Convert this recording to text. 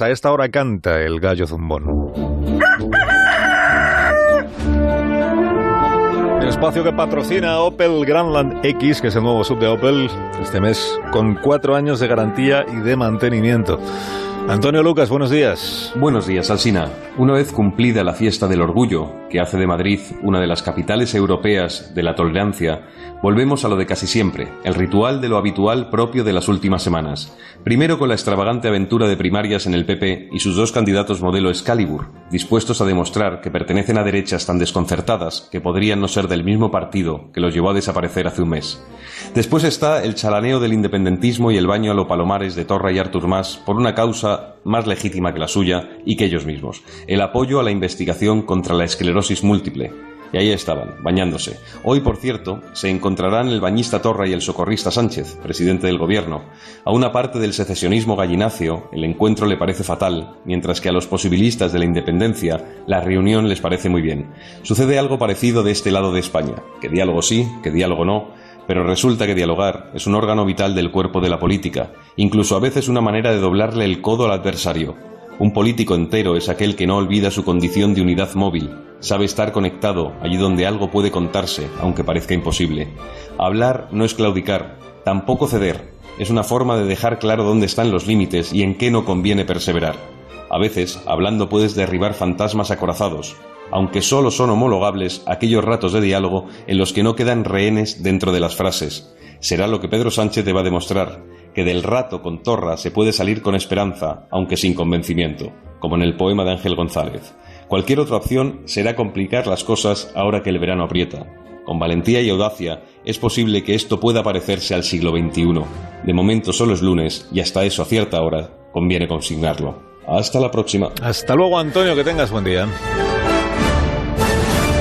A esta hora canta el gallo zumbón. El espacio que patrocina Opel Grandland X, que es el nuevo sub de Opel, este mes con cuatro años de garantía y de mantenimiento. Antonio Lucas, buenos días. Buenos días, Alsina. Una vez cumplida la fiesta del orgullo, que hace de Madrid una de las capitales europeas de la tolerancia, volvemos a lo de casi siempre, el ritual de lo habitual propio de las últimas semanas. Primero con la extravagante aventura de primarias en el PP y sus dos candidatos modelo Excalibur, dispuestos a demostrar que pertenecen a derechas tan desconcertadas que podrían no ser del mismo partido que los llevó a desaparecer hace un mes. Después está el chalaneo del independentismo y el baño a lo palomares de Torra y Artur Mas por una causa más legítima que la suya y que ellos mismos, el apoyo a la investigación contra la esclerosis múltiple. Y ahí estaban, bañándose. Hoy, por cierto, se encontrarán el bañista Torra y el socorrista Sánchez, presidente del gobierno. A una parte del secesionismo gallináceo, el encuentro le parece fatal, mientras que a los posibilistas de la independencia, la reunión les parece muy bien. Sucede algo parecido de este lado de España, que diálogo sí, que diálogo no, pero resulta que dialogar es un órgano vital del cuerpo de la política, incluso a veces una manera de doblarle el codo al adversario. Un político entero es aquel que no olvida su condición de unidad móvil, sabe estar conectado allí donde algo puede contarse, aunque parezca imposible. Hablar no es claudicar, tampoco ceder, es una forma de dejar claro dónde están los límites y en qué no conviene perseverar. A veces, hablando puedes derribar fantasmas acorazados, aunque solo son homologables aquellos ratos de diálogo en los que no quedan rehenes dentro de las frases. Será lo que Pedro Sánchez deba demostrar, que del rato con torra se puede salir con esperanza, aunque sin convencimiento, como en el poema de Ángel González. Cualquier otra opción será complicar las cosas ahora que el verano aprieta. Con valentía y audacia es posible que esto pueda parecerse al siglo XXI. De momento solo es lunes y hasta eso a cierta hora conviene consignarlo. Hasta la próxima. Hasta luego Antonio, que tengas buen día.